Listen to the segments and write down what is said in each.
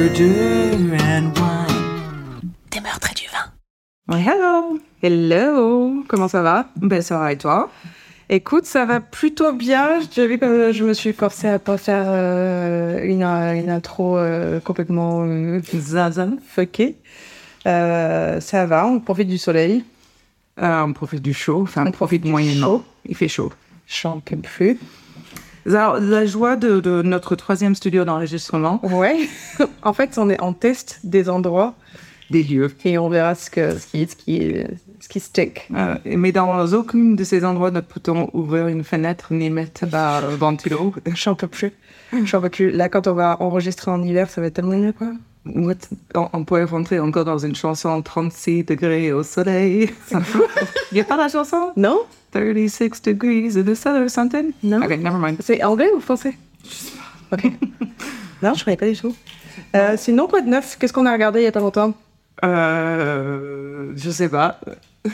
Murder and wine. Des meurtres et du vin. Ouais, hello. Hello, comment ça va? Ben, ça va et toi? Écoute, ça va plutôt bien. Je vu que je me suis forcée à pas faire euh, une, une intro euh, complètement euh, Zaza. fuckée. Euh, ça va, on profite du soleil. Euh, on profite du chaud, enfin, on, On profite profite moyennement. Il fait chaud. J'en peux plus. Alors, la joie de, de notre troisième studio d'enregistrement, Ouais. en fait, on est en test des endroits des lieux. et on verra ce, que, ce, qui, ce, qui, ce qui stick. Euh, mais dans aucun de ces endroits, ne peut-on ouvrir une fenêtre ni mettre un ventilo. J'en peux plus. J'en peux plus. Là, quand on va enregistrer en hiver, ça va être tellement mieux, quoi. What? On, on pourrait rentrer encore dans une chanson 36 degrés au soleil. Il n'y a pas la chanson? Non 36 degrees in the sun or something? Non. Ok, never mind. C'est anglais ou français? Je sais pas. Ok. non, je connais pas du tout. Euh, sinon, quoi de neuf Qu'est-ce qu'on a regardé il y a pas longtemps? Euh, je sais pas.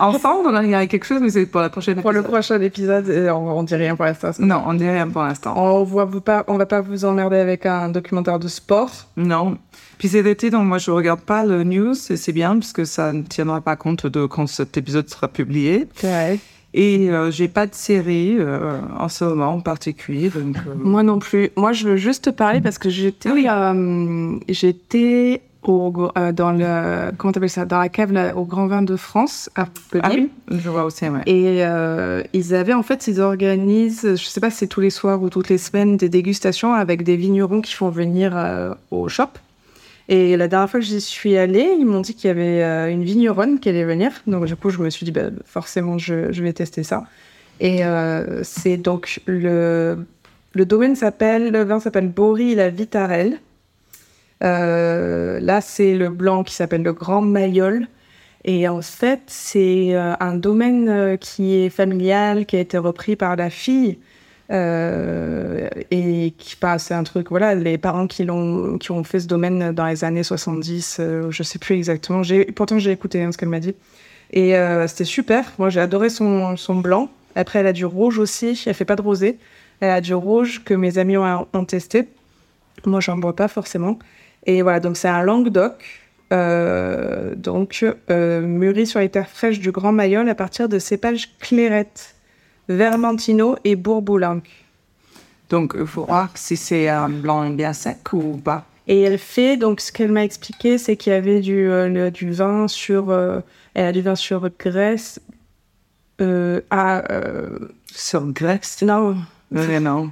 Ensemble, on a regardé quelque chose, mais c'est pour la prochaine Pour le prochain épisode, on, on dit rien pour l'instant. Non, on dit rien pour l'instant. On voit vous pas, on va pas vous emmerder avec un documentaire de sport. Non. Puis c'est l'été, donc moi je regarde pas le news, et c'est bien, parce que ça ne tiendra pas compte de quand cet épisode sera publié. Ouais. Et euh, j'ai pas de série euh, en ce moment en particulier, donc... euh, Moi non plus. Moi, je veux juste te parler parce que j'étais, euh, j'étais au, euh, dans le, comment t'appelles ça, dans la cave là, au Grand Vin de France à Montpellier. Ah oui, je vois aussi, ouais. Et euh, ils avaient en fait, ils organisent, je sais pas si c'est tous les soirs ou toutes les semaines, des dégustations avec des vignerons qui font venir euh, au shop. Et la dernière fois que j'y suis allée, ils m'ont dit qu'il y avait une vigneronne qui allait venir. Donc du coup, je me suis dit, bah, forcément, je, je vais tester ça. Et c'est donc le, le domaine s'appelle, le vin s'appelle Bory la Vitarelle. Euh, là, c'est le blanc qui s'appelle le Grand Mayol. Et en fait, c'est euh, un domaine euh, qui est familial, qui a été repris par la fille. Et qui bah, c'est un truc, voilà, les parents qui, qui ont fait ce domaine dans les années 70, euh, je sais plus exactement. Pourtant, j'ai écouté hein, ce qu'elle m'a dit. Et c'était super. Moi, j'ai adoré son, son blanc. Après, elle a du rouge aussi. Elle fait pas de rosé. Elle a du rouge que mes amis ont, ont testé. Moi, j'en bois pas forcément. Et voilà, donc c'est un Languedoc. Euh, donc, euh, mûri sur les terres fraîches du Grand Mayol à partir de cépages clairettes, Vermentino et Bourboulinque. Donc, il faut voir si c'est un blanc bien sec ou pas? Et elle fait, donc ce qu'elle m'a expliqué, c'est qu'il y avait du, euh, du vin sur, euh, elle a du vin sur euh, à, Sur Grèce? Non, Non, non.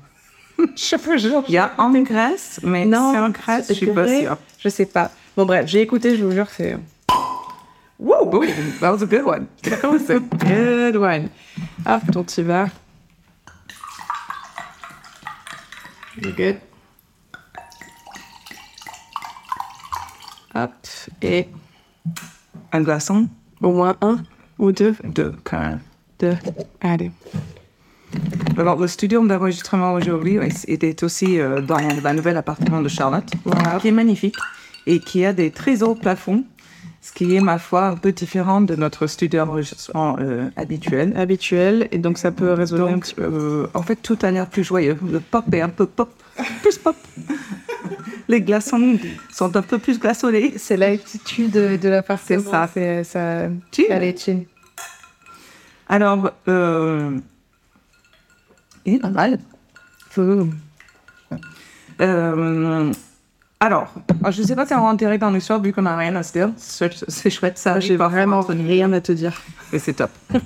je pas, genre, Il y a en Grèce, mais Non, c'est en Grèce, je suis pas sûre. Je sais pas. Bon bref, j'ai écouté, je vous jure, c'est... Wow, oui, that was a good one. That was a good one. Hop, donc tu vas. You good? Hop, et Un glaçon? au moins un ou deux? de quand même. Deux. Allez. Alors, le studio d'enregistrement aujourd'hui était aussi euh, dans la nouvelle appartement de Charlotte, qui est magnifique et qui a des très hauts plafonds, ce qui est, ma foi, un peu différent de notre studio d'enregistrement euh, habituel. Habituel, et donc ça peut résonner un Donc, petit peu. euh, en fait, tout a l'air plus joyeux. Le pop est un peu pop, plus pop. Les glaçons sont un peu plus glaçonnés. C'est l'attitude de, la C'est ça. C'est ça. Cheers. Allez, chin. Alors, euh... pas mal. Euh, alors, je ne sais pas si on va enterrer dans l'histoire vu qu'on n'a rien à se dire. C'est chouette ça. J'ai vraiment rien à te dire. Et c'est top.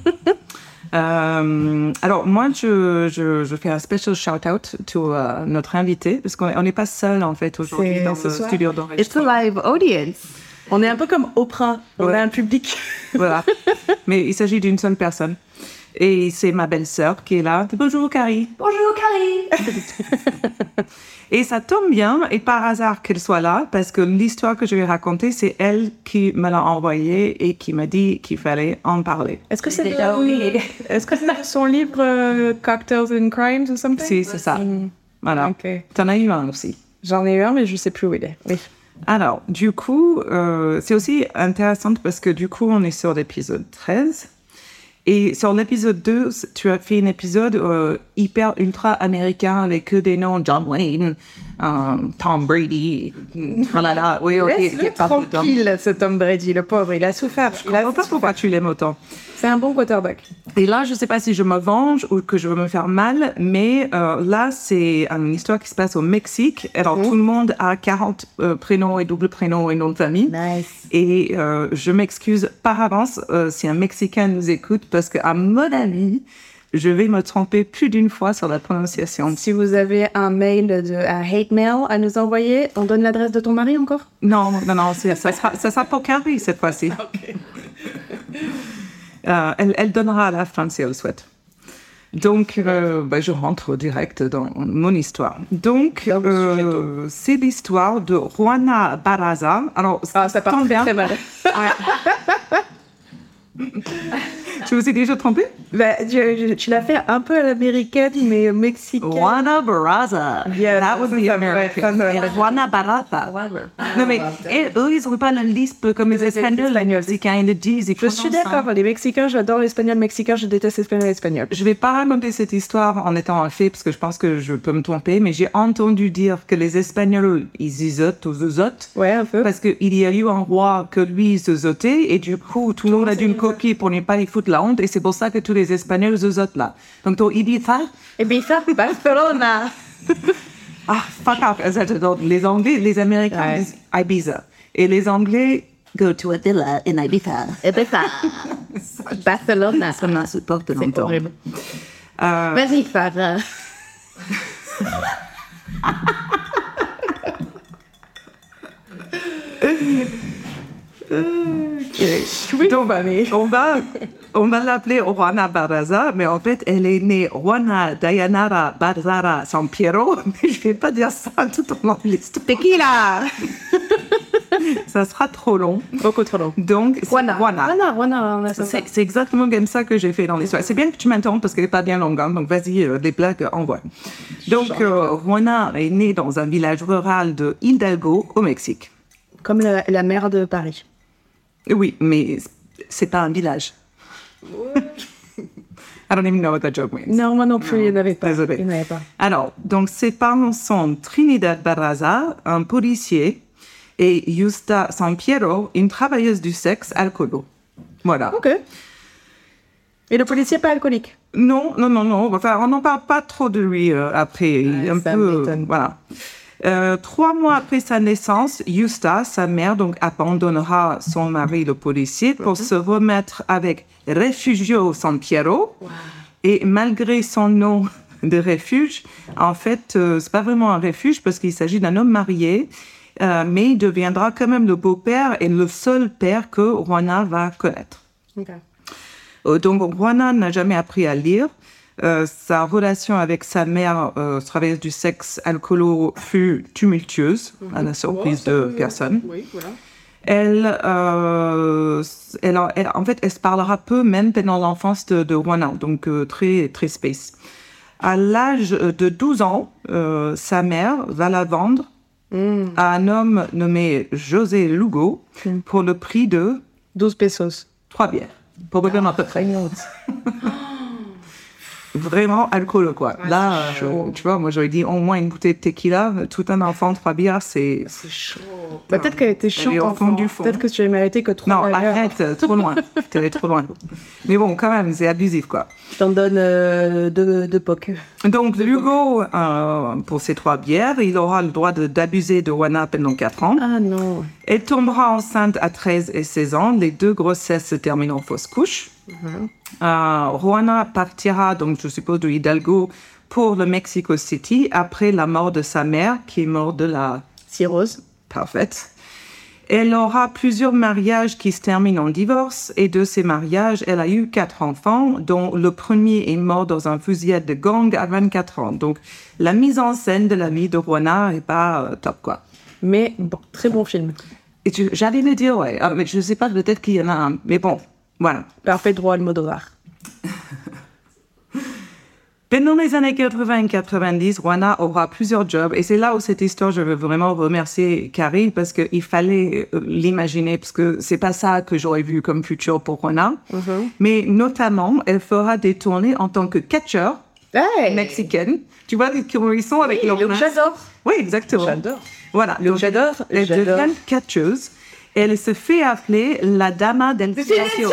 Euh, alors, moi, je, je, je fais un special shout-out to euh, notre invité, parce qu'on on n'est pas seul, en fait, aujourd'hui dans ce soir. studio It's d'enregistrement. a live audience. On est un peu comme Oprah. On Ouais. a un public. Voilà. Mais il s'agit d'une seule personne. Et c'est ma belle-sœur qui est là. Bonjour, Carrie. Bonjour Carrie Et ça tombe bien, et par hasard qu'elle soit là, parce que l'histoire que je vais raconter, c'est elle qui me l'a envoyée et qui m'a dit qu'il fallait en parler. Est-ce que c'est Déjà. Est-ce que c'est son livre euh, Cocktails and Crimes ou something? Si, c'est ça. Mm, Voilà. Ok. T'en as eu un aussi. J'en ai eu un, mais je sais plus où il est. Oui. Alors, du coup, euh, c'est aussi intéressant parce que du coup, on est sur l'épisode 13. Et sur l'épisode 2, tu as fait un épisode euh, hyper ultra américain avec que des noms John Wayne, un Tom Brady. Voilà, là, oui, ok. Laisse-le tranquille, ce Tom Brady, le pauvre. Il a souffert. Je a comprends pas pourquoi tu l'aimes autant. C'est un bon quarterback. Et là, je sais pas si je me venge ou que je veux me faire mal, mais euh, là, c'est une histoire qui se passe au Mexique. Alors, tout le monde a 40 euh, prénoms et double prénoms et nom de famille. Nice. Et euh, je m'excuse par avance euh, si un Mexicain nous écoute, parce qu'à mon avis, je vais me tromper plus d'une fois sur la prononciation. Si vous avez un mail, de, un hate mail à nous envoyer, on donne l'adresse de ton mari encore? Non, non, non, ça sera, ça sera pour Carrie cette fois-ci. Euh, elle, elle donnera à la fin si elle le souhaite. Donc, euh, bah, je rentre direct dans mon histoire. Donc, euh, c'est l'histoire de Juana Barraza. Alors, Ah, ça part bien. très mal. Je vous ai déjà trompé Bah, tu, je- tu l'as fait un peu à l'américaine, mais mexicaine. Juana Barraza. Yeah, That was the American. Juana Barraza. Non, mais et, eux, ils n'ont pas le lisp comme les Espagnols. Les Mexicains, ils le disent. ils Je suis d'accord, les Mexicains, j'adore l'espagnol mexicain, je déteste l'espagnol espagnol. Je vais pas raconter cette histoire en étant un fait parce que je pense que je peux me tromper, mais j'ai entendu dire que les Espagnols, ils zizotent ou zozotent Ouais, un peu. parce qu'il y a eu un roi que lui il zozotait et du coup tout le monde a dû une coquille pour ne pas y foutre la honte et c'est pour ça que tous les Espagnols zozotent là. Donc il dit ça Et bien ça, Barcelona. Ah, fuck off. Les Anglais, les Américains Ouais. disent Ibiza. Et les Anglais go to a villa in Ibiza. Ibiza. Barcelona. Ça m'insupporte C'est longtemps. horrible. Euh, Vas-y, Farah. Donc, on va, on va l'appeler Juana Barraza, mais en fait, elle est née Juana Dayanara Barzara San Piero, mais je vais pas dire ça tout au long de l'histoire. Tequila. Ça sera trop long. Beaucoup trop long. Donc, Juana. Juana. Juana, Juana, on a ça. C'est exactement comme ça que j'ai fait dans l'histoire. C'est bien que tu m'interromps parce qu'elle n'est pas bien longue, hein, donc vas-y, euh, les blagues, envoie. Donc, euh, Juana est née dans un village rural de Hidalgo, au Mexique. Comme la, la mère de Paris. Oui, mais c'est pas un village. I don't even know what that joke means. Non, moi non plus, il n'y en avait pas. Désolé. Il n'y en avait pas. Alors, donc ses parents sont Trinidad Barraza, un policier, et Justa Sampiero, une travailleuse du sexe alcoolo. Voilà. Ok. Et le policier pas alcoolique? Non, non, non, non. Enfin, on n'en parle pas trop de lui euh, après. Est un ça peu, voilà. Euh, trois mois après sa naissance, Justa, sa mère, donc abandonnera son mari, le policier, pour se remettre avec Refugio San Piero. Et malgré son nom de refuge, en fait, euh, c'est pas vraiment un refuge parce qu'il s'agit d'un homme marié, euh, mais il deviendra quand même le beau-père et le seul père que Juana va connaître. Euh, donc, Juana n'a jamais appris à lire. Euh, sa relation avec sa mère, euh, travailleuse du sexe alcoolo, fut tumultueuse, à la surprise de personne. Oui, voilà. Elle, euh, elle, elle- en fait, elle se parlera peu, même pendant l'enfance de, de Juana, donc euh, très, très space. À l'âge de 12 ans, euh, sa mère va la vendre à un homme nommé José Lugo pour le prix de 12 pesos. trois bières. Probablement à peu près. Vraiment alcool, quoi. Là, euh, tu vois, moi j'aurais dit au moins une bouteille de tequila. Tout un enfant, trois bières, c'est. C'est chaud. Bah, peut-être qu'elle était fond enfant. du fond. Peut-être que tu avais mérité que 3 Non, arrête, trop loin. T'es allé trop loin. Mais bon, quand même, c'est abusif, quoi. Je t'en donne euh, deux, deux pocs. Donc, Hugo, euh, pour ces trois bières, il aura le droit de- d'abuser de Juana pendant quatre ans. Ah non. Elle tombera enceinte à 13 et 16 ans. Les deux grossesses se terminent en fausse couche. Euh, Juana partira, donc je suppose, de Hidalgo pour le Mexico City après la mort de sa mère, qui est morte de la Cirrhose. parfaite. Elle aura plusieurs mariages qui se terminent en divorce et de ces mariages, elle a eu quatre enfants, dont le premier est mort dans un fusillade de gang à 24 ans. Donc, la mise en scène de la vie de Juana est pas euh, top, quoi. Mais bon, très bon film. J'allais le dire, ouais, Ah, mais je sais pas, peut-être qu'il y en a un, mais bon, voilà. Parfait droit Almodovar. Pendant les années 80 et 90, Juana aura plusieurs jobs. Et c'est là où cette histoire, je veux vraiment remercier Carrie parce qu'il fallait euh, l'imaginer parce que c'est pas ça que j'aurais vu comme futur pour Juana. Mais notamment, elle fera des tournées en tant que catcheur Hey mexicaines. Tu vois, comment ils sont avec leur main. J'adore. Oui, exactement. J'adore. Voilà. Le Donc, j'adore. Elle devient catcheuse. Elle se fait appeler la dama silencio.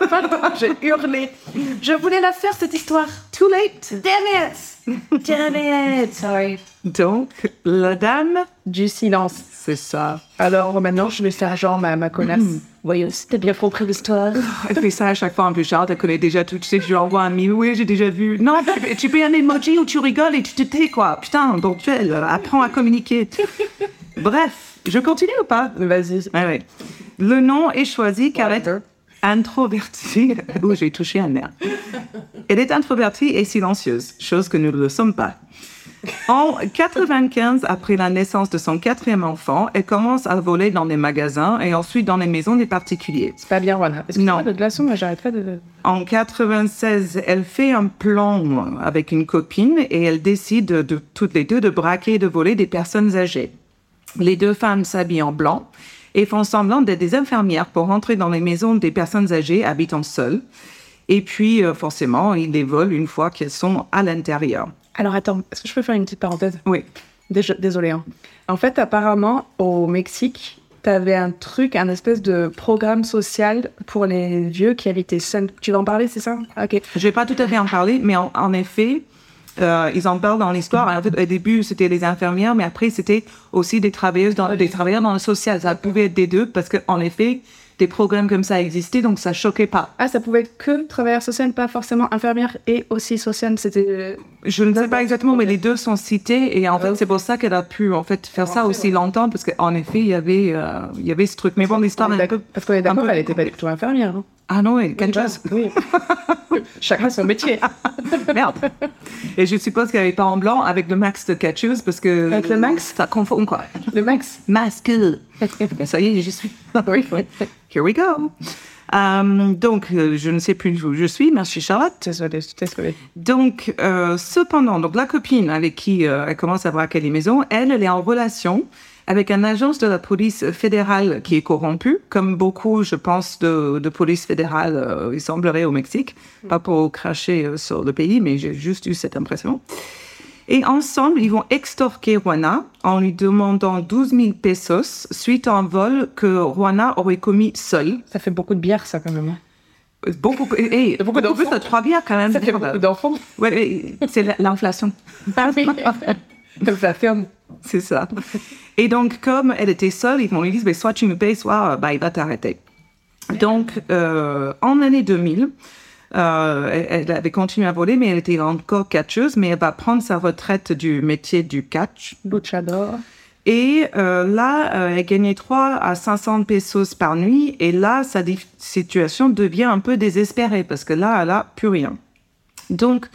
J'ai hurlé. Je voulais la faire cette histoire. Too late. Damn it! Damn it! Sorry. Donc, la dame, Du silence. c'est ça. Alors maintenant, je vais faire genre ma, ma connasse. Voyons si t'as bien compris l'histoire. Elle fait ça à chaque fois un peu genre, elle connaît déjà tout. Tu sais, je lui envoie un mime. Oui, j'ai déjà vu. Non, tu, tu fais un emoji où tu rigoles et tu te tais, quoi. Putain, donc tu apprends à communiquer. Bref, je continue ou pas? Vas-y. Ouais, ouais. Le nom est choisi car elle est introvertie. Ouh, j'ai touché un nerf. Elle est introvertie et silencieuse, chose que nous ne le sommes pas. En 95, après la naissance de son quatrième enfant, elle commence à voler dans des magasins et ensuite dans les maisons des particuliers. C'est pas bien, Non. non. de glaçon, moi j'arrête pas de. En 96, elle fait un plan avec une copine et elle décide de, toutes les deux de braquer et de voler des personnes âgées. Les deux femmes s'habillent en blanc et font semblant d'être des infirmières pour rentrer dans les maisons des personnes âgées habitant seules. Et puis, euh, forcément, ils les volent une fois qu'elles sont à l'intérieur. Alors attends, est-ce que je peux faire une petite parenthèse? Oui. Désolée. Hein. En fait, apparemment, au Mexique, t'avais un truc, un espèce de programme social pour les vieux qui habitaient seuls. Tu vas en parler, c'est ça? Ok. Je vais pas tout à fait en parler, mais en, en effet, euh, ils en parlent dans l'histoire. En fait, au début, c'était les infirmières, mais après, c'était aussi des travailleuses dans, des travailleurs dans le social. Ça pouvait être des deux, parce qu'en effet, des programmes comme ça existaient, donc ça choquait pas. Ah, ça pouvait être que travailleur social, pas forcément infirmière et aussi social. C'était. Je ne sais pas exactement, mais les deux sont cités, et en fait, c'est pour ça qu'elle a pu en fait faire ça aussi longtemps, parce qu'en effet, il y avait, euh, il y avait ce truc. Mais bon, l'histoire. Parce qu'on est d'accord, elle était pas du tout infirmière. Non Ah non, quelque chose. Oui. Chacun son métier. Merde. Et je suppose qu'elle n'est pas en blanc avec le max de catcheuse, parce que. Avec le max Ça confond quoi. Le max. Masque. Ça y est, j'y suis. oui, oui. Here we go. Euh, donc, euh, je ne sais plus où je suis. Merci Charlotte. Désolée, désolée. Donc, euh, cependant, donc la copine avec qui euh, elle commence à braquer les maisons, elle, elle est en relation avec un agence de la police fédérale qui est corrompu, comme beaucoup, je pense, de, de police fédérale, euh, il semblerait au Mexique. Pas pour cracher euh, sur le pays, mais j'ai juste eu cette impression. Et ensemble, ils vont extorquer Juana en lui demandant 12 000 pesos suite à un vol que Juana aurait commis seule. Ça fait beaucoup de bière, ça, quand même. hein. Beaucoup, hey, beaucoup plus d'enfants. de trois bières quand même. Ça fait beaucoup d'enfants. Ouais, c'est la- l'inflation. C'est ça. Et donc, comme elle était seule, ils lui dire, ben, soit tu me payes, soit bah, il va t'arrêter. Donc, euh, en année 2000, euh, elle, avait continué à voler, mais elle était encore catcheuse, mais elle va prendre sa retraite du métier du catch. Luchador. Et euh, là, euh, elle gagnait 3 à 500 pesos par nuit. Et là, sa situation devient un peu désespérée parce que là, elle a plus rien. Donc,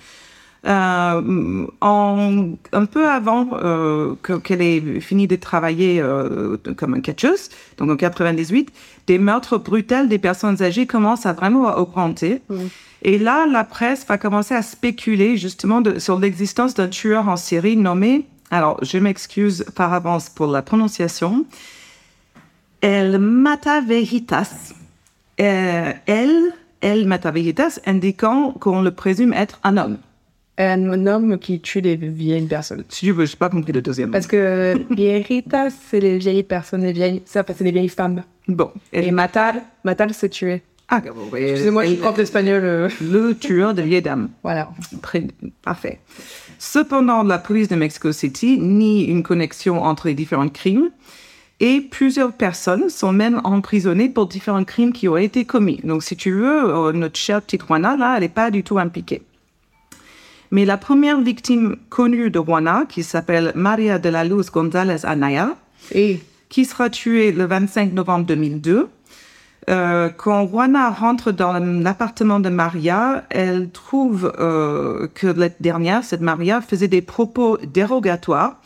euh, en, un peu avant euh, que- qu'elle ait fini de travailler euh, comme catcheuse, donc en 98, des meurtres brutals des personnes âgées commencent à vraiment augmenter. Et là, la presse va commencer à spéculer justement de- sur l'existence d'un tueur en série nommé, alors je m'excuse par avance pour la prononciation, El Mata Veritas. Euh, El, El Mata Veritas, indiquant qu'on le présume être un homme. Un homme qui tue les vieilles personnes. Si tu veux, je n'ai pas compris le deuxième. Parce que viejitas, c'est les vieilles personnes, les vieilles, ça, c'est les vieilles femmes. Bon. Et matar, matar, c'est tuer. Ah, bon, oui. Excusez-moi, je suis prof d'espagnol. euh, Le tueur de vieilles dames. Voilà. Très parfait. Cependant, la police de Mexico City nie une connexion entre les différents crimes et plusieurs personnes sont même emprisonnées pour différents crimes qui auraient été commis. Donc, si tu veux, euh, notre chère petite Juana, là, elle n'est pas du tout impliquée. Mais la première victime connue de Juana, qui s'appelle Maria de la Luz González Anaya, Et qui sera tuée le 25 novembre 2002. Euh, quand Juana rentre dans l'appartement de Maria, elle trouve euh, que la dernière, cette Maria, faisait des propos dérogatoires.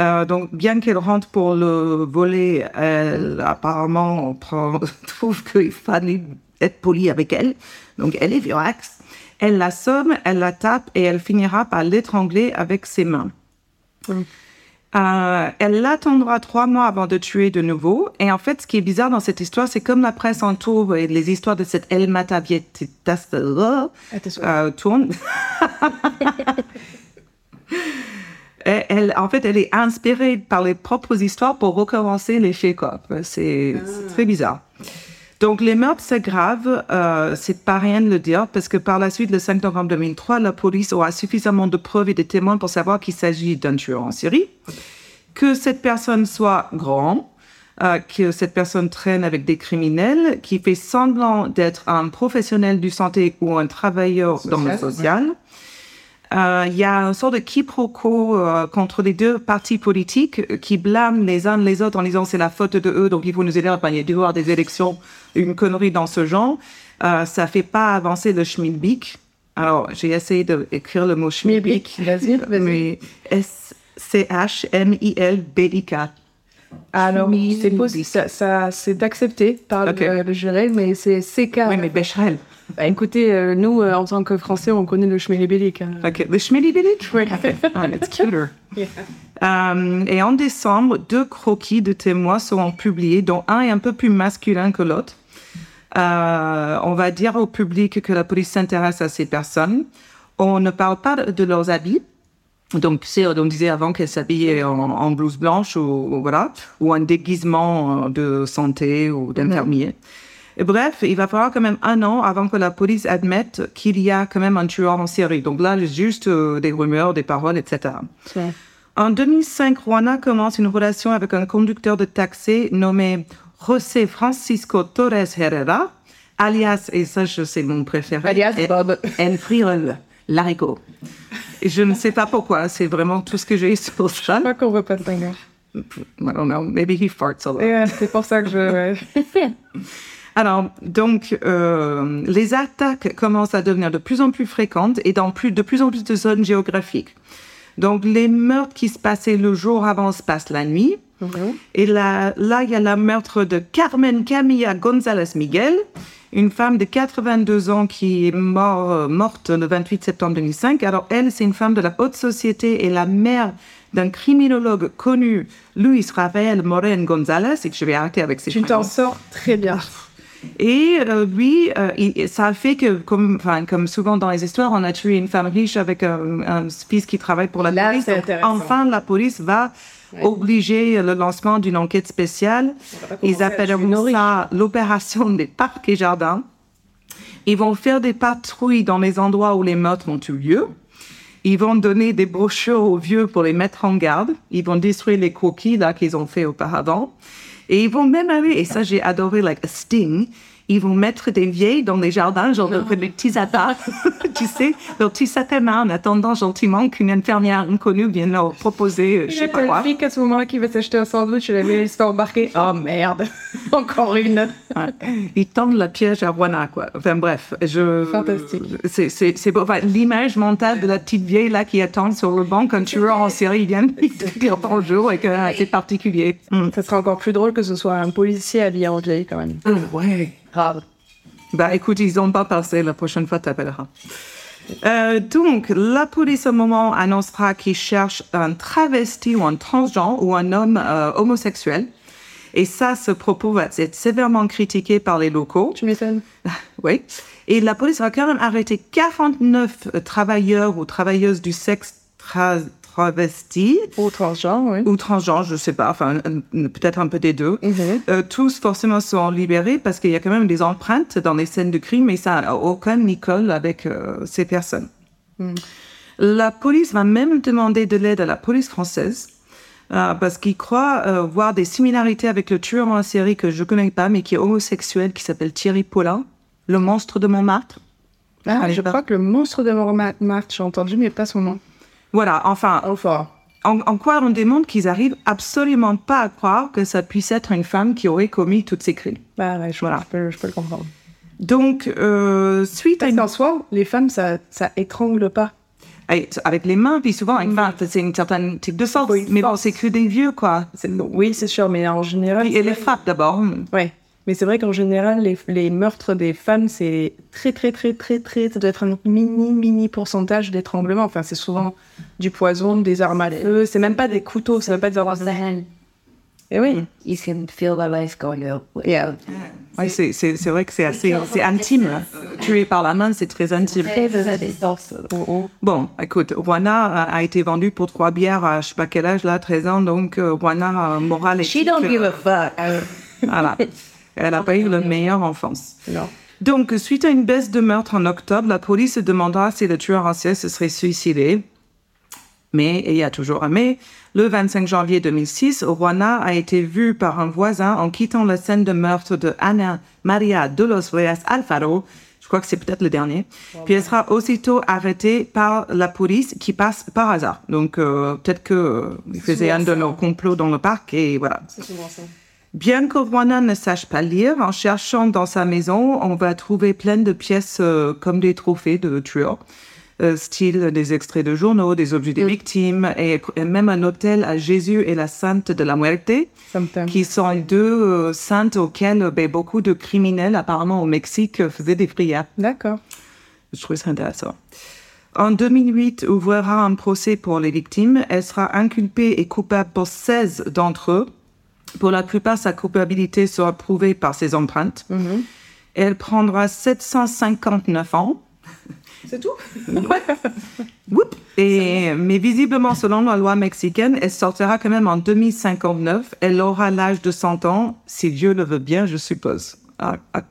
Euh, donc, bien qu'elle rentre pour le voler, elle apparemment prend- trouve qu'il fallait être poli avec elle. Donc, elle est virax. Elle l'assomme, elle la tape et elle finira par l'étrangler avec ses mains. Euh, elle l'attendra trois mois avant de tuer de nouveau. Et en fait, ce qui est bizarre dans cette histoire, c'est comme la presse entoure et les histoires de cette El Matavietas euh, tournent. Elle, en fait, elle est inspirée par les propres histoires pour recommencer les quoi. C'est c'est très bizarre. Donc, les meurtres s'aggravent, euh, c'est pas rien de le dire, parce que par la suite, le 5 novembre 2003, la police aura suffisamment de preuves et de témoins pour savoir qu'il s'agit d'un tueur en série, que cette personne soit grand, euh, que cette personne traîne avec des criminels, qui fait semblant d'être un professionnel du santé ou un travailleur dans le social. Il y a une sorte de quiproquo euh, contre les deux partis politiques euh, qui blâment les uns les autres en disant c'est la faute de eux, donc il faut nous aider à gagner dû avoir des élections, une connerie dans ce genre. Euh, ça fait pas avancer le schmilblick. Alors, j'ai essayé d'écrire le mot schmilblick, Vas-y, vas-y. mais S-C-H-M-I-L-B-I-K. Alors, c'est ça, ça c'est accepté par Ok. le, le jury, mais c'est CK. Oui, mais Becherel. Bah, écoutez, euh, nous, euh, en tant que Français, on connaît le schmilblick. Hein. Ok, le schmilblick? Oui. Ah, it's cuter. Euh, et en décembre, deux croquis de témoins seront publiés, dont un est un peu plus masculin que l'autre. On va dire au public que la police s'intéresse à ces personnes. On ne parle pas de, leurs habits. Donc, sais, on disait avant qu'elles s'habillaient en, en blouse blanche ou, ou voilà, ou un déguisement de santé ou d'infirmier. Et Bref, il va falloir quand même un an avant que la police admette qu'il y a quand même un tueur en série. Donc là, juste euh, des rumeurs, des paroles, etc. En 2005, Juana commence une relation avec un conducteur de taxi nommé José Francisco Torres Herrera, alias, et ça, je sais mon préféré, Alias El- Bob. El Friol, l'haricot. Je ne sais pas pourquoi, c'est vraiment tout ce que j'ai sur ça. Je crois qu'on veut pas de banger. I don't know, maybe he farts a lot. Euh, c'est pour ça que je. Alors, donc, euh, les attaques commencent à devenir de plus en plus fréquentes et dans plus, de plus en plus de zones géographiques. Donc, les meurtres qui se passaient le jour avant se passent la nuit. Et là, là, il y a le meurtre de Carmen Camilla González Miguel, une femme de 82 ans qui est mort- euh, morte le 28 septembre 2005. Alors, elle, c'est une femme de la haute société et la mère d'un criminologue connu, Luis Rafael Moren González, et que je vais arrêter avec ces Tu t'en sors très bien. Et euh, lui, euh, il- ça a fait que, comme, comme souvent dans les histoires, on a tué une femme riche avec un, un fils qui travaille pour la Là, police. Donc, enfin, la police va obliger le lancement d'une enquête spéciale. Ils appelleront ça l'opération des parcs et jardins. Ils vont faire des patrouilles dans les endroits où les meurtres ont eu lieu. Ils vont donner des brochures aux vieux pour les mettre en garde. Ils vont détruire les croquis là qu'ils ont fait auparavant. Et ils vont même aller, et ça j'ai adoré, like a sting, ils vont mettre des vieilles dans les jardins, genre des petits sapins, tu sais, leurs petits sapins en attendant gentiment qu'une infirmière inconnue vienne leur proposer, euh, je sais pas quoi. une fille qui à ce moment-là qui va s'acheter un sandwich la vieille se fait embarquer. Oh merde, encore une. Ouais. Ils tendent la piège à Rwanda, quoi. Enfin bref, je. Fantastique. C'est c'est. Enfin, l'image mentale de la petite vieille là qui attend sur le banc quand tueur en série vient te dire bonjour et que ah, c'est particulier. Mm. Ça serait encore plus drôle que ce soit un policier habillé en vieille quand même. Ouais. Grave. Bah écoute, ils ont pas passé. La prochaine fois, t'appelleras. Euh, donc, la police au moment annoncera qu'ils cherchent un travesti ou un transgenre ou un homme euh, homosexuel. Et ça, ce propos va être sévèrement critiqué par les locaux. Tu m'étonnes. Oui. Et la police va quand même arrêter 49 euh, travailleurs ou travailleuses du sexe tra- travesti Ou transgenre, oui. ou transgenre, je sais pas, enfin peut-être un peu des deux. Mhm. Euh, tous forcément sont libérés parce qu'il y a quand même des empreintes dans les scènes de crime, mais ça n'a aucun n'y colle avec euh, ces personnes. La police va même demander de l'aide à la police française. euh, parce qu'ils croient euh, voir des similarités avec le tueur en série que je connais pas, mais qui est homosexuel, qui s'appelle Thierry Paulin, le monstre de Montmartre. Ah, Allez, je crois que le monstre de Montmartre, j'ai entendu, mais pas son nom. Voilà, enfin, Enfin. en, en quoi on démontre qu'ils arrivent absolument pas à croire que ça puisse être une femme qui aurait commis toutes ces crimes. Bah, ouais, je, Voilà. je peux, je peux le comprendre. Donc, euh, suite à une... qu'en soi, les femmes, ça, ça étrangle pas. Avec avec les mains, puis souvent, une femme, c'est une certaine type de force. Oui, mais bon, c'est que des vieux, quoi. Oui, c'est sûr, mais en général. Et les frappe d'abord. Ouais. Mais c'est vrai qu'en général, les, les meurtres des femmes, c'est très, très, très, très, très. Ça doit être un mini, mini pourcentage d'étranglement. Enfin, c'est souvent du poison, des armes à feu. C'est même pas des couteaux, ça veut pas des armes à Across the hand, Et oui. you can feel the life going out. Yeah. Ouais, c'est, c'est, c'est vrai que c'est assez c'est intime. hein. Tuer par la main, c'est très intime. Bon, écoute, Juana a, a été vendue pour trois bières à je sais pas quel âge, là, 13 ans, donc euh, Juana, euh, morale et She don't give a fuck. Voilà. Elle n'a pas eu la meilleure enfance. Non. Donc, suite à une baisse de meurtre en octobre, la police se demandera si le tueur en série se serait suicidé. Mais, et il y a toujours un mais, le 25 janvier 2006, Juana a été vue par un voisin en quittant la scène de meurtre de Ana Maria de los Reyes Alfaro. Je crois que c'est peut-être le dernier. Puis elle sera aussitôt arrêtée par la police qui passe par hasard. Donc, euh, peut-être que euh, un de nos complots dans le parc et voilà. Bien que Juana ne sache pas lire, en cherchant dans sa maison, on va trouver plein de pièces euh, comme des trophées de tueurs, euh, style des extraits de journaux, des objets des victimes, et, et même un hôtel à Jésus et la Sainte de la Muerte, Sometimes. qui sont les deux euh, saintes auxquelles ben, beaucoup de criminels, apparemment au Mexique, euh, faisaient des prières. D'accord. Je trouve ça intéressant. En 2008, ouvrira un procès pour les victimes. Elle sera inculpée et coupable pour 16 d'entre eux. Pour la plupart, sa culpabilité sera prouvée par ses empreintes. Elle prendra 759 ans. C'est tout? Et, mais visiblement, selon la loi mexicaine, elle sortira quand même en 2059. Elle aura l'âge de 100 ans, si Dieu le veut bien, je suppose. Ah, ah,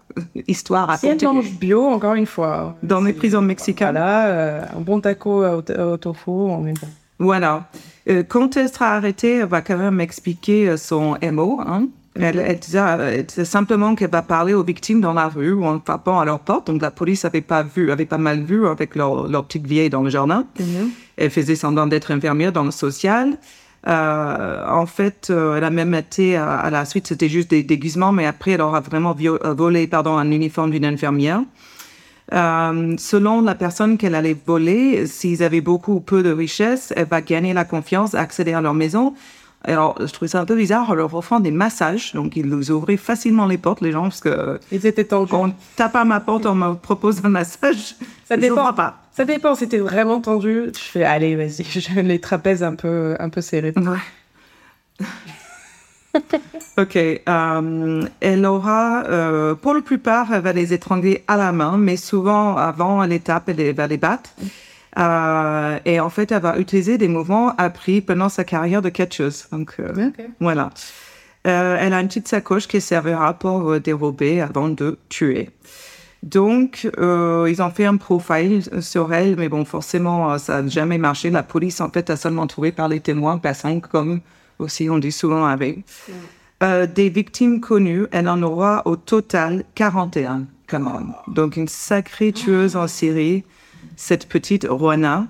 histoire à continuer. mange bio, encore une fois. Dans les prisons mexicaines. Voilà, euh, un bon taco au, au tofu, on est bon. Voilà. Euh, quand elle sera arrêtée, elle va quand même expliquer euh, son MO. Hein. Elle, elle disait, euh, elle disait simplement qu'elle va parler aux victimes dans la rue ou en frappant à leur porte. Donc la police avait pas vu, avait pas mal vu avec leur, leur petite vieille dans le jardin. Elle faisait semblant d'être infirmière dans le social. Euh, en fait, euh, elle a même été à, à la suite, c'était juste des déguisements, mais après, elle aura vraiment euh, volé, pardon, un uniforme d'une infirmière. Euh, selon la personne qu'elle allait voler, s'ils avaient beaucoup ou peu de richesse, elle va gagner la confiance, accéder à leur maison. Alors, je trouvais ça un peu bizarre en leur offrant des massages. Donc, ils nous ouvraient facilement les portes, les gens, parce que Ils étaient tendus. quand on tape à ma porte, on me propose un massage. Ça dépend. pas. Ça dépend, c'était vraiment tendu. Je fais, allez, vas-y, je les trapèzes un peu, un peu serrés. Ouais. Ok. euh, elle aura, euh, pour la plupart, elle va les étrangler à la main, mais souvent, avant l'étape, elle va les battre. Euh, et en fait, elle va utiliser des mouvements appris pendant sa carrière de catcheuse. Donc, voilà. Elle a une petite sacoche qui servira pour dérober avant de tuer. Donc, euh, ils ont fait un profil sur elle, mais bon, forcément, ça n'a jamais marché. La police, en fait, a seulement trouvé par les témoins passants, comme aussi on dit souvent avec. Euh, des victimes connues, elle en aura au total 41, quand même. Donc, une sacrée tueuse en série, cette petite Juana.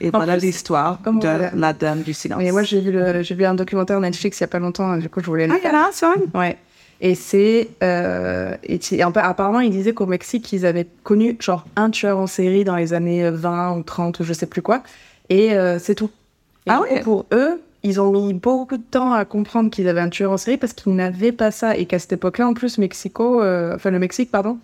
Et En voilà l'histoire de la Dame du Silence. Mais moi, j'ai vu, le- j'ai vu un documentaire Netflix il y a pas longtemps, du coup, je voulais le Ah, il y en a un, ça Ouais. Et c'est. Euh, et apparemment, ils disaient qu'au Mexique, ils avaient connu genre un tueur en série dans les années 20 ou 30 ou je sais plus quoi. Et euh, c'est tout. Et Ah ouais? Pour eux, ils ont mis beaucoup de temps à comprendre qu'ils avaient un tueur en série parce qu'ils n'avaient pas ça. Et qu'à cette époque-là, en plus, Mexico, euh, enfin le Mexique, pardon,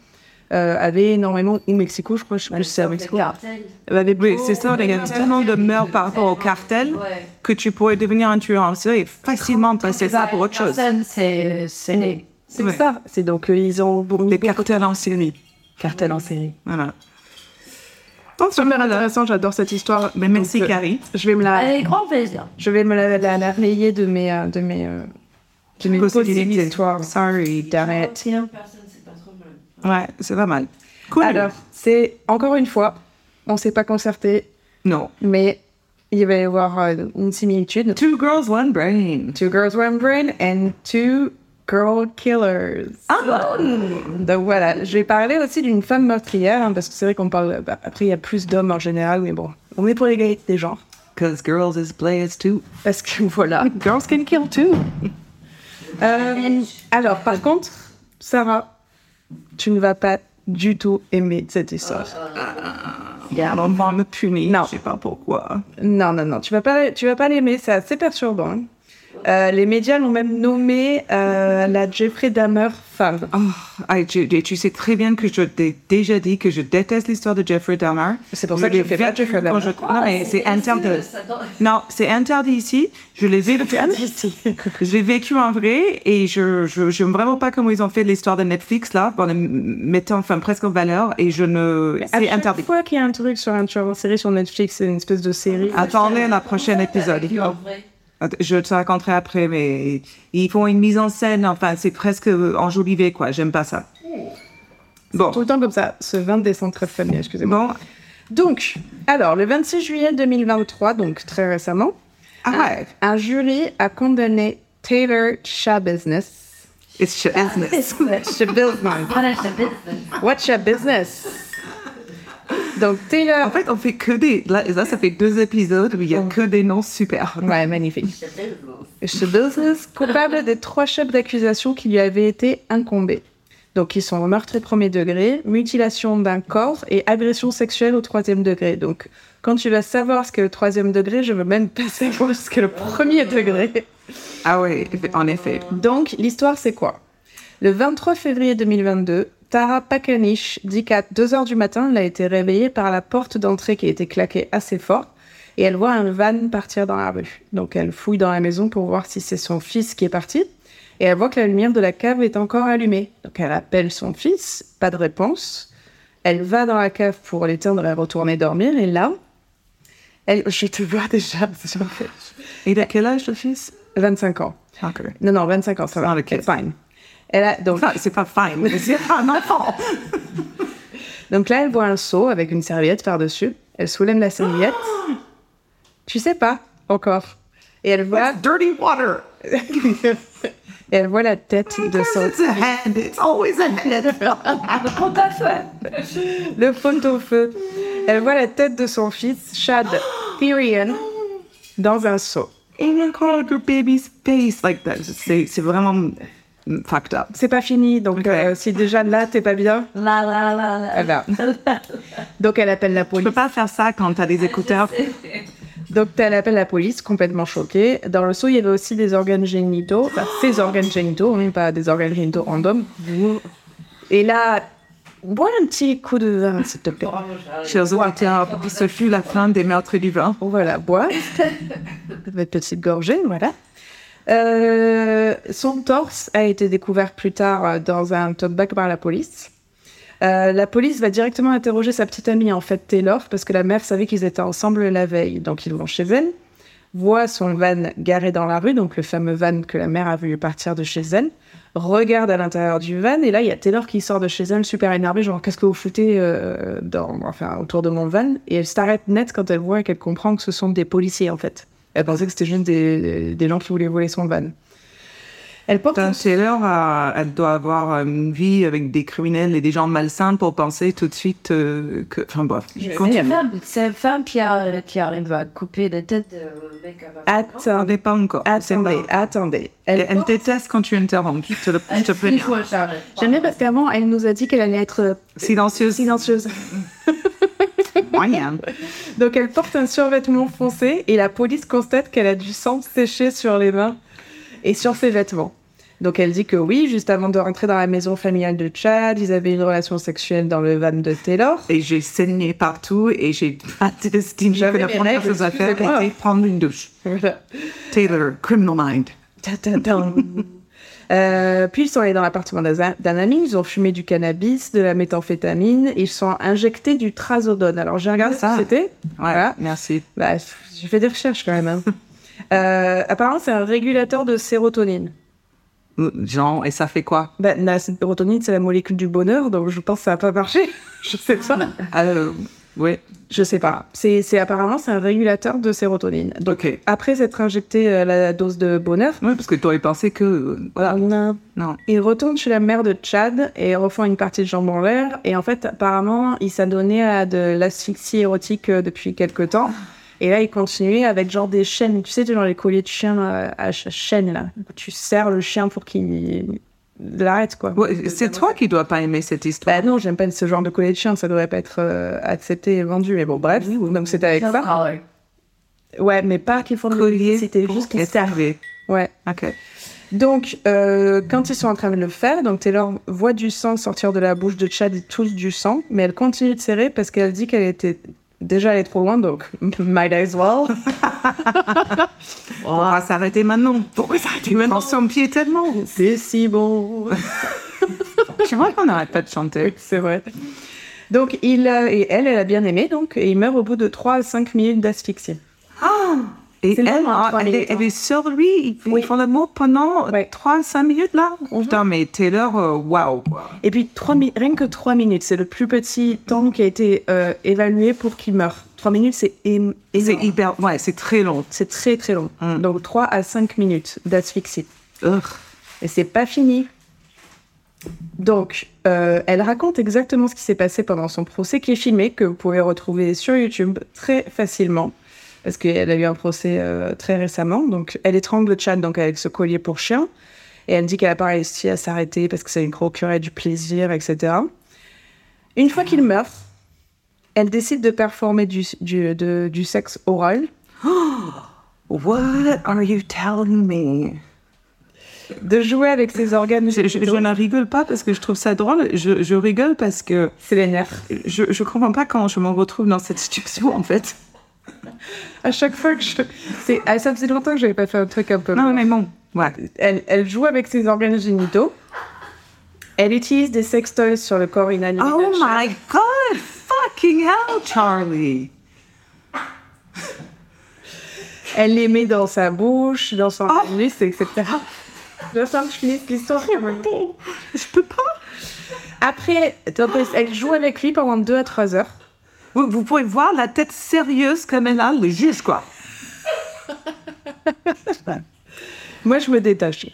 euh, avait énormément. Ou Mexico, je crois, je sais plus si c'est Mexico. avait Oui, beaucoup- c'est ça, il y a tellement de meurtres par rapport au cartel que tu pourrais devenir un tueur en série et facilement passer ça pour autre chose. C'est, c'est, C'est Ouais. ça. C'est donc euh, ils ont Les cartels en série. cartels en série. Voilà. Bon, Super intéressant, j'adore cette histoire. Mais merci, Donc, euh, Carrie. Je vais me la, avec grand plaisir. je vais me la, la, la relayer de mes, euh, de mes, euh, de mes Possibilités. histoires. Sorry. D'arrêt. personne, c'est pas trop mal. Ouais, c'est pas mal. Cool. Alors, c'est encore une fois, on s'est pas concerté, non. mais il va y avoir euh, une similitude. Two girls, one brain. Two girls, one brain, and two girl killers. Donc voilà, je vais parler aussi d'une femme meurtrière, hein, parce que c'est vrai qu'on parle. bah, après, il y a plus d'hommes en général, mais bon, on est pour l'égalité des genres. Cause girls is players too. Parce que voilà, girls can kill too. Euh, alors, par contre, Sarah, tu ne vas pas du tout aimer cette histoire. On va me punir. Non. Je sais pas pourquoi. Non, non, non, tu vas pas, tu vas pas l'aimer, c'est assez perturbant. Euh, les médias l'ont même nommé euh, la Jeffrey Dahmer femme. Oh, ah, tu, tu sais très bien que je t'ai déjà dit que je déteste l'histoire de Jeffrey Dahmer. C'est pour ça que je fais pas Jeffrey Dahmer. je- Non, mais c'est interdit. Non, c'est interdit ici. Je l'ai vécu. Je l'ai vécu en vrai et je je j'aime vraiment pas comment ils ont fait l'histoire de Netflix là, en le mettant enfin presque en valeur et je ne c'est chaque interdit. fois qu'il y a un truc sur un tueur en série sur Netflix, c'est une espèce de série. Attendez la prochaine épisode. En vrai. Je te raconterai après, mais ils font une mise en scène, enfin, c'est presque enjolivé, quoi. J'aime pas ça. Bon. Tout le temps comme ça, ce 20 décembre très famille, excusez-moi. Bon. Donc, alors, le 26 juillet 2023, donc très récemment, Ah ouais. un jury a condamné Taylor Shabusiness. It's your business. Voilà, je business. What's your business? Donc, Taylor. En fait, on fait que des. Là, là, ça fait deux épisodes où il y a que des noms super. Ouais, magnifique. Coupable des trois chefs d'accusation qui lui avaient été incombés. Donc, ils sont meurtre et premier degré, mutilation d'un corps et agression sexuelle au troisième degré. Donc, quand tu vas savoir ce qu'est le troisième degré, je veux même pas savoir ce qu'est le premier degré. Ah ouais, en effet. Donc, l'histoire, c'est quoi? Le 23 février 2022, Tara Pakanich dit qu'à 2 heures du matin, elle a été réveillée par la porte d'entrée qui a été claquée assez fort et elle voit un van partir dans la rue. Donc, elle fouille dans la maison pour voir si c'est son fils qui est parti et elle voit que la lumière de la cave est encore allumée. Donc, elle appelle son fils, pas de réponse. Elle va dans la cave pour l'éteindre et retourner dormir et là, elle... je te vois déjà. Et de quel âge le fils? 25 ans. Ok. Non, non, 25 ans, ça va. Ah, ok. It's fine. Elle a, donc, Enfin, c'est pas fine, c'est un enfant. donc là, elle voit un seau avec une serviette par-dessus. Elle soulève la serviette. tu sais pas encore. Et elle voit, Dirty water. et elle voit la tête de son, It's a hand. It's always a hand. le pot-au-feu. Elle voit la tête de son fils, Chad Tyrion, dans un seau. Oh baby's face like that. C'est vraiment fucked up. C'est pas fini, donc euh, si déjà là, t'es pas bien, La la la la. elle va. Donc elle appelle la Tu police. peux pas faire ça quand t'as des écouteurs. Donc, elle appelle la police, complètement choquée. Dans le seau, il y avait aussi des organes génitaux, enfin, ses organes génitaux, même pas des organes génitaux random. Et là, bois un petit coup de vin, s'il te plaît. Chers auditeurs, ce fut la fin des meurtres du vin. Voilà, bois. Votre petite gorgée, voilà. Euh, son torse a été découvert plus tard euh, dans un top bag par la police. Euh, la police va directement interroger sa petite amie, en fait, Taylor, parce que la mère savait qu'ils étaient ensemble la veille. Donc, ils vont chez elle, voient son van garé dans la rue, donc le fameux van que la mère a vu partir de chez elle, regarde à l'intérieur du van, et là, il y a Taylor qui sort de chez elle, super énervée, genre, qu'est-ce que vous foutez dans, enfin, autour de mon van? Et elle s'arrête net quand elle voit qu'elle comprend que ce sont des policiers, en fait. Elle pensait que c'était juste des, des gens qui voulaient voler son van. Elle porte Putain, Taylor, euh, elle doit avoir une vie avec des criminels et des gens malsains pour penser tout de suite euh, que. Enfin bref. C'est Continue. une femme, c'est une femme qui, a, qui arrive à couper la tête de mec n'est pas encore. attendez, attendez. Elle, Elle, elle déteste quand tu interromps. Je te je te. J'aime bien parce qu'avant, elle nous a dit qu'elle allait être euh, Silencieuse. silencieuse. Moyen. Donc elle porte un survêtement foncé et la police constate qu'elle a du sang séché sur les mains et sur ses vêtements. Donc elle dit que oui, juste avant de rentrer dans la maison familiale de Chad, ils avaient une relation sexuelle dans le van de Taylor. Et j'ai saigné partout et j'ai estimé que J'avais la première chose à faire était prendre une douche. Taylor, criminal mind. Euh, puis ils sont allés dans l'appartement d'un ami, ils ont fumé du cannabis, de la méthamphétamine, ils sont injectés du trazodone. Alors j'ai regardé Ça. ce que c'était. Ouais, Voilà. merci. Bah, j'ai fait des recherches quand même. hein. Euh, apparemment, c'est un régulateur de sérotonine. Genre, et ça fait quoi? Bah, la sérotonine, c'est la molécule du bonheur, donc je pense que ça va pas marcher. je sais pas. euh, Oui, Je sais pas. C'est, apparemment c'est un régulateur de sérotonine. Donc ok. après s'être injecté euh, la dose de bonheur, Oui, parce que tu aurais pensé que. euh, Voilà. non. Non. il retourne chez la mère de Chad et refont une partie de jambes en l'air. Et en fait, apparemment, il s'adonnait à de l'asphyxie érotique euh, depuis quelque temps. Et là, il continuait avec genre des chaînes, tu sais, genre les colliers de chien à ch- chaîne là. Tu serres le chien pour qu'il l'arrête quoi. Ouais, c'est toi qui dois pas aimer cette histoire. Bah non, j'aime pas ce genre de collier de chien, ça devrait pas être euh, accepté et vendu. Mais bon, bref, donc c'était avec ça. Ouais, mais pas qu'il faut le collier c'était juste qu'il être serre. arrivé. Ouais. Ok. Donc, euh, quand ils sont en train de le faire, donc Taylor voit du sang sortir de la bouche de Chad et touche du sang, mais elle continue de serrer parce qu'elle dit qu'elle était déjà allée trop loin, donc might as well. On va s'arrêter maintenant. Pourquoi s'arrêter maintenant Son pied tellement. C'est si bon. C'est vrai qu'on n'arrête pas de chanter. C'est vrai. Donc, il, et elle, elle a bien aimé, donc, et il meurt au bout de 3 à 5 minutes d'asphyxie. Et elle, elle, est, minutes, elle est sur lui. Ils Oui. font le mot pendant Ouais. 3-5 minutes là. Putain, mais Taylor, euh, waouh. Et puis, trois mi- rien que 3 minutes, c'est le plus petit temps qui a été euh, évalué pour qu'il meure. 3 minutes, c'est C'est hyper. Ouais, c'est très long. C'est très très long. Mm. Donc 3 à 5 minutes d'asphyxie. Et c'est pas fini. Donc, euh, elle raconte exactement ce qui s'est passé pendant son procès, qui est filmé, que vous pouvez retrouver sur YouTube très facilement, parce qu'elle a eu un procès euh, très récemment. Donc, elle étrangle Chad donc avec ce collier pour chien, et elle dit qu'elle n'a pas réussi à s'arrêter parce que ça lui procurait du plaisir, etc. Une fois qu'il meurt, elle décide de performer du, du, de- du sexe oral. What are you telling me? de jouer avec ses organes. Je, je- je ne rigole pas parce que je trouve ça drôle. Je, je rigole parce que C'est les nerfs. je ne comprends pas quand je me retrouve dans cette situation en fait. À chaque fois que je. C'est... ah, ça faisait longtemps que j'avais pas fait un truc un peu. Non, mais bon. Ouais. Elle, elle joue avec ses organes génitaux. Elle utilise des sextoys sur le corps inanimé. Oh my god! Fucking hell, Charlie! Elle les met dans sa bouche, dans son Oh. anus, etc. Je sens que je finisse l'histoire. Je peux pas. Après, elle joue avec lui pendant 2 à 3 heures. Vous, vous pouvez voir la tête sérieuse comme elle a, le juge, quoi. Moi, je me détache.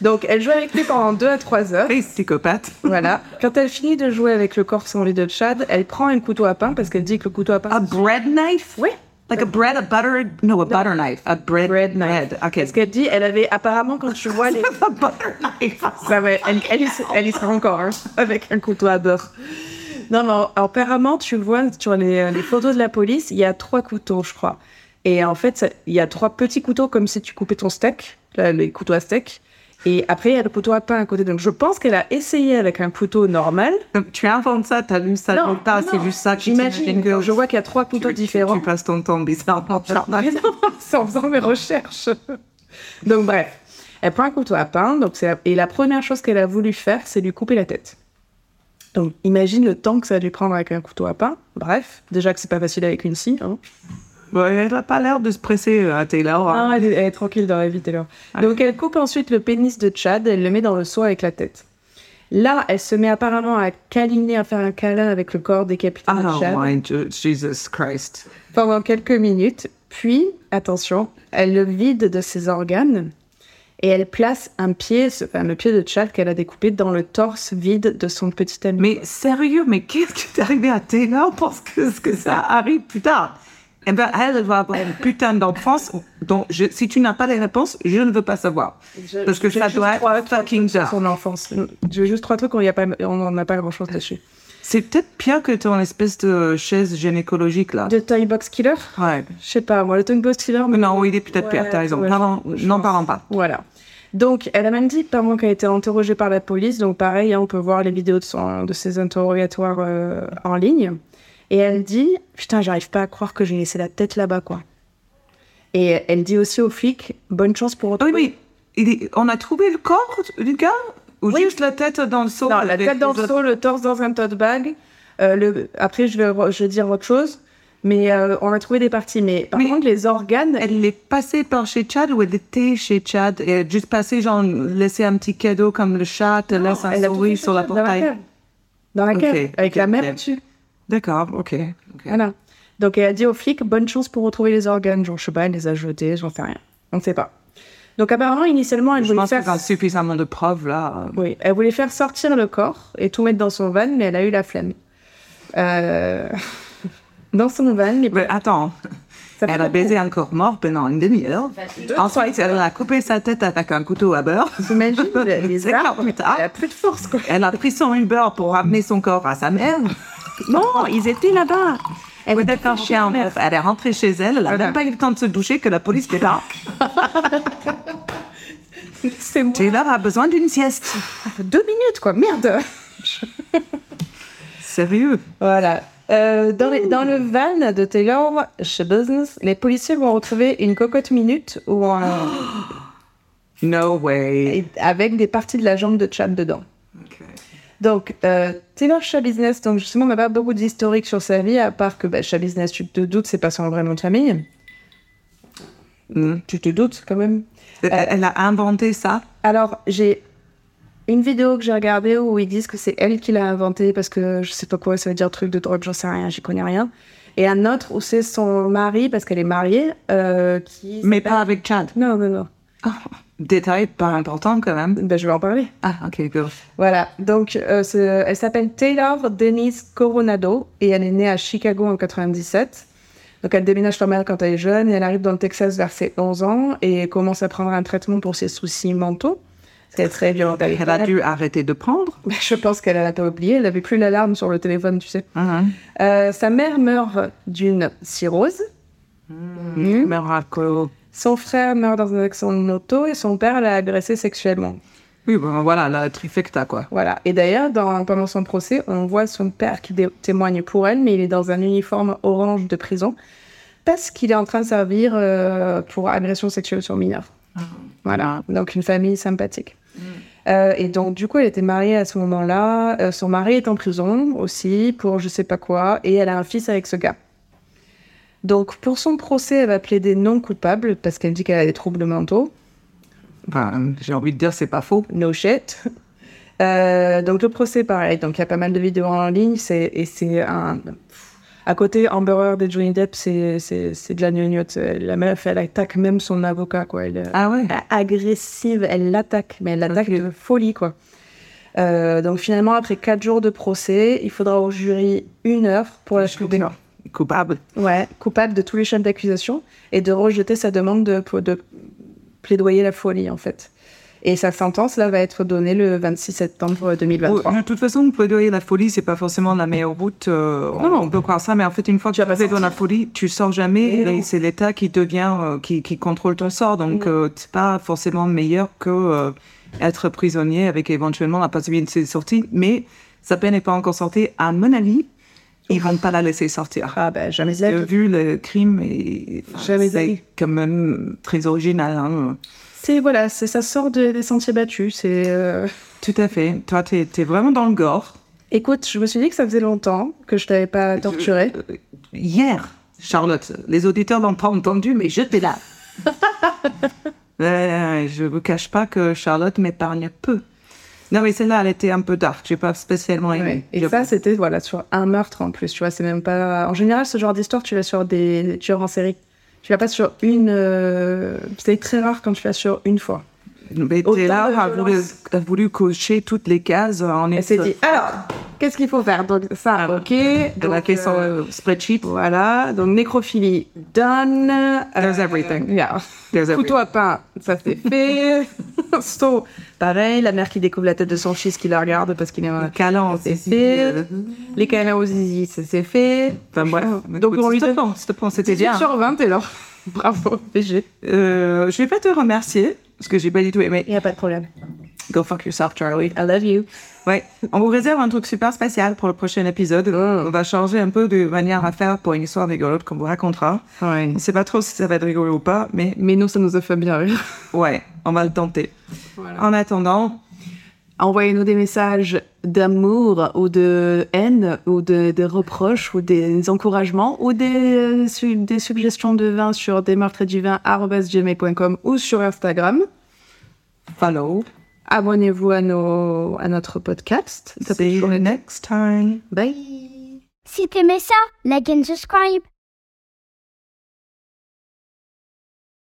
Donc, elle joue avec lui pendant 2 à 3 heures. Et psychopathe. Voilà. Quand elle finit de jouer avec le corps sans de Chad, elle prend un couteau à pain parce qu'elle dit que le couteau à pain. A bread knife? Oui. Like a bread, a butter, no, a butter knife. A bread, Bread knife. Ok. Parce qu'elle dit, elle avait apparemment, quand tu vois les. A butter knife. Ça va, elle, elle, y, elle y sera encore, hein, avec un couteau à beurre. Non, mais apparemment, tu vois sur les, les photos de la police, il y a trois couteaux, je crois. Et en fait, il y a trois petits couteaux comme si tu coupais ton steak, là, les couteaux à steak. Et après, il y a le couteau à pain à côté. Donc, je pense qu'elle a essayé avec un couteau normal. Donc, Tu inventes ça, t'as lu ça Non, part, c'est juste ça que tu J'imagine. que Je vois qu'il y a trois tu, couteaux tu- différents. Tu passes ton temps bizarrement. C'est en faisant mes recherches. Donc bref, elle prend un couteau à pain. Donc et la première chose qu'elle a voulu faire, c'est lui couper la tête. Donc imagine le temps que ça a dû prendre avec un couteau à pain. Bref, déjà que c'est pas facile avec une scie. Hein. Elle n'a pas l'air de se presser euh, à Taylor. hein. Ah, elle, est, elle est tranquille dans la vie, Taylor. Donc elle coupe ensuite le pénis de Chad, elle le met dans le seau avec la tête. Là, elle se met apparemment à câliner, à faire un câlin avec le corps décapité de Oh Chad. my Jesus Christ. pendant quelques minutes, puis, attention, elle le vide de ses organes et elle place un pied, ce fameux pied de Chad qu'elle a découpé dans le torse vide de son petit ami. Mais sérieux, mais qu'est-ce qui est arrivé à Taylor parce que, que ça arrive plus tard? Eh ben, elle, va avoir une putain d'enfance dont je- si tu n'as pas les réponses, je ne veux pas savoir. Je- Parce que ça doit être fucking son enfance. J'ai juste trois trucs, on n'en a pas grand-chose dessus. C'est peut-être pire que ton espèce de chaise gynécologique là. De Toy Box Killer Ouais. Je sais pas, moi, le Toy Box Killer... Mais non, oui, il est peut-être Ouais, pire, t'as raison. n'en parlons pas. Voilà. Donc, elle a même dit, pendant qu'elle a été interrogée par la police, donc pareil, hein, on peut voir les vidéos de, son, de ses interrogatoires euh, en ligne, et elle dit, putain, j'arrive pas à croire que j'ai laissé la tête là-bas, quoi. Et elle dit aussi aux flics, bonne chance pour Oui, retrouver... oui. Il est- On a trouvé le corps du gars Ou Oui. juste la tête dans le seau Non, la avec tête dans le seau, le torse dans un tote bag. Euh, le... Après, je vais, re- je vais dire autre chose, mais euh, on a trouvé des parties. Mais par Mais- contre, les organes, Elle est passée par chez Chad ou elle était chez Chad? Et elle a juste passé, genre, laissé un petit cadeau comme le chat, elle laisse un fait sur la dans la portail. cave. Dans la cave, avec ok, la mère dessus. D'accord, ok. ok. Voilà. Donc elle a dit aux flics bonne chance pour retrouver les organes. Genre, je sais pas, elle les a jetés, j'en sais rien. On ne sait pas. Donc apparemment, initialement, elle Je voulait pense faire. qu'il y a suffisamment de preuves là. Oui, elle voulait faire sortir le corps et tout mettre dans son van, mais elle a eu la flemme. Euh, Dans son van, les... Mais attends, ça elle a beaucoup. baisé un corps mort pendant une demi-heure. Ensuite, elle a coupé sa tête avec un couteau à beurre. T'imagines les- arbres. Elle a plus de force, quoi. Elle a pris son Uber pour ramener son corps à sa mère. Non, ils étaient là-bas. Elle était chez. Bref, Elle est rentrée chez elle, elle a Voilà. même pas eu le temps de se doucher que la police débarque. Taylor a besoin d'une sieste. Deux minutes, quoi. Merde. Sérieux Voilà. Euh, dans, les- dans le van de Taylor chez Business, les policiers vont retrouver une cocotte minute ou un- No way. avec des parties de la jambe de Chad dedans. Donc, euh, Taylor Shah Business, donc justement, on n'a pas beaucoup d'historique sur sa vie, à part que bah, Shah Business, tu te doutes, c'est pas son vrai nom de famille. Hmm. Tu te doutes quand même. Elle, elle a inventé ça Alors, j'ai une vidéo que j'ai regardée où ils disent que c'est elle qui l'a inventé parce que je sais pas quoi, ça veut dire truc de drogue, j'en sais rien, j'y connais rien. Et un autre où c'est son mari, parce qu'elle est mariée, euh, qui. Mais pas avec Chad. Non, non, non. Détail pas important quand même. Ben, je vais en parler. Ah, ok, good. Voilà, donc euh, elle s'appelle Taylor Denise Coronado et elle est née à Chicago en 97. Donc elle déménage pas mal quand elle est jeune et elle arrive dans le Texas vers ses 11 ans et commence à prendre un traitement pour ses soucis mentaux. C'est très violente. Elle, Elle a dû arrêter de prendre? Je pense qu'elle a pas oublié, elle avait plus l'alarme sur le téléphone, tu sais. Mhm. Euh, sa mère meurt d'une cirrhose. Mais raco- Son frère meurt dans un accident de moto et son père l'a agressé sexuellement. Oui, bon, voilà, la trifecta, quoi. Voilà. Et d'ailleurs, dans- pendant son procès, on voit son père qui témoigne pour elle, mais il est dans un uniforme orange de prison parce qu'il est en train de servir euh, pour agression sexuelle sur mineur. Voilà. Donc une famille sympathique. Euh, et donc, du coup, elle était mariée à ce moment-là. Euh, son mari est en prison aussi pour je sais pas quoi. Et elle a un fils avec ce gars. Donc, pour son procès, elle va plaider non coupable parce qu'elle dit qu'elle a des troubles mentaux. Enfin, j'ai envie de dire, c'est pas faux. No shit. Euh, donc le procès, pareil. Donc il y a pas mal de vidéos en ligne. C'est et c'est un. À côté, Amber Heard et Johnny Depp, c'est c'est c'est de la gnognotte. La meuf, elle attaque même son avocat, quoi. Elle, Ah ouais est agressive, elle l'attaque, mais elle l'attaque de folie, quoi. Euh, donc finalement, après quatre jours de procès, il faudra au jury une heure pour la trouver Coupable. ouais, coupable de tous les chefs d'accusation et de rejeter sa demande de, de plaidoyer la folie, en fait. Et sa sentence, là, va être donnée le 26 septembre 2023. Oh, de toute façon, plaidoyer la folie, c'est pas forcément la meilleure route. euh, on- Non. on peut croire ça, mais en fait, une fois que tu as passé dans la folie, tu sors jamais. Et non. Et c'est l'État qui devient, euh, qui, qui contrôle ton sort. Donc, euh, c'est pas forcément meilleur que être prisonnier avec éventuellement la possibilité de sortie. Mais sa peine n'est pas encore sortie. À mon avis, ils vont pas la laisser sortir. Ah, ben, jamais vie. Vu le crime, et, vie. c'est quand même très original. hein. C'est, voilà, c'est, ça sort de- des sentiers battus. C'est, euh, Tout à fait. Toi, tu es, vraiment dans le gore. Écoute, je me suis dit que ça faisait longtemps que je t'avais pas torturé. Euh, Hier, Charlotte, les auditeurs n'ont pas entendu, mais j'étais là. Euh, je ne vous cache pas que Charlotte m'épargne peu. Non, mais celle-là, elle était un peu dark. J'ai pas spécialement aimé. Ouais. Et ça, c'était, voilà, sur un meurtre en plus. Tu vois, c'est même pas. En général, ce genre d'histoire, tu l'as sur des tueurs en série. Tu l'as pas sur une. euh, C'est très rare quand tu l'as sur une fois. mais Taylor a voulu, a voulu cocher toutes les cases en Elle s'est dit, alors, qu'est-ce qu'il faut faire? Donc, ça, ok. Elle a Donc, fait son euh, euh, spreadsheet. Voilà, donc nécrophilie done. There's Euh, everything. yeah. There's Couteau à pain, ça c'est fait. so, pareil, la mère qui découvre la tête de son fils qui la regarde parce qu'il est un Calan, c'est fait. Les câlins aux zizi, ça c'est fait. Enfin bref. Donc, on lui donne- plaît, s'il te plaît, c'était bien. sur 20 alors. Bravo, BG. Euh, je vais pas te remercier, parce que j'ai pas du tout aimé. Il n'y a pas de problème. Go fuck yourself, Charlie. I love you. Ouais, on vous réserve un truc super spécial pour le prochain épisode. Mm. On va changer un peu de manière à faire pour une histoire rigolote qu'on vous racontera. Ouais. On sait pas trop si ça va être rigolo ou pas, mais Mais nous, ça nous a fait bien rire. ouais, on va le tenter. Voilà. En attendant, Envoyez-nous des messages d'amour ou de haine ou de, reproches ou des encouragements ou des, euh, su- des suggestions de vin sur desmeurtresduvin.com ou sur Instagram. follow. Abonnez-vous à, nos, à notre podcast. See you next time. Bye Si t'aimais ça, like and subscribe.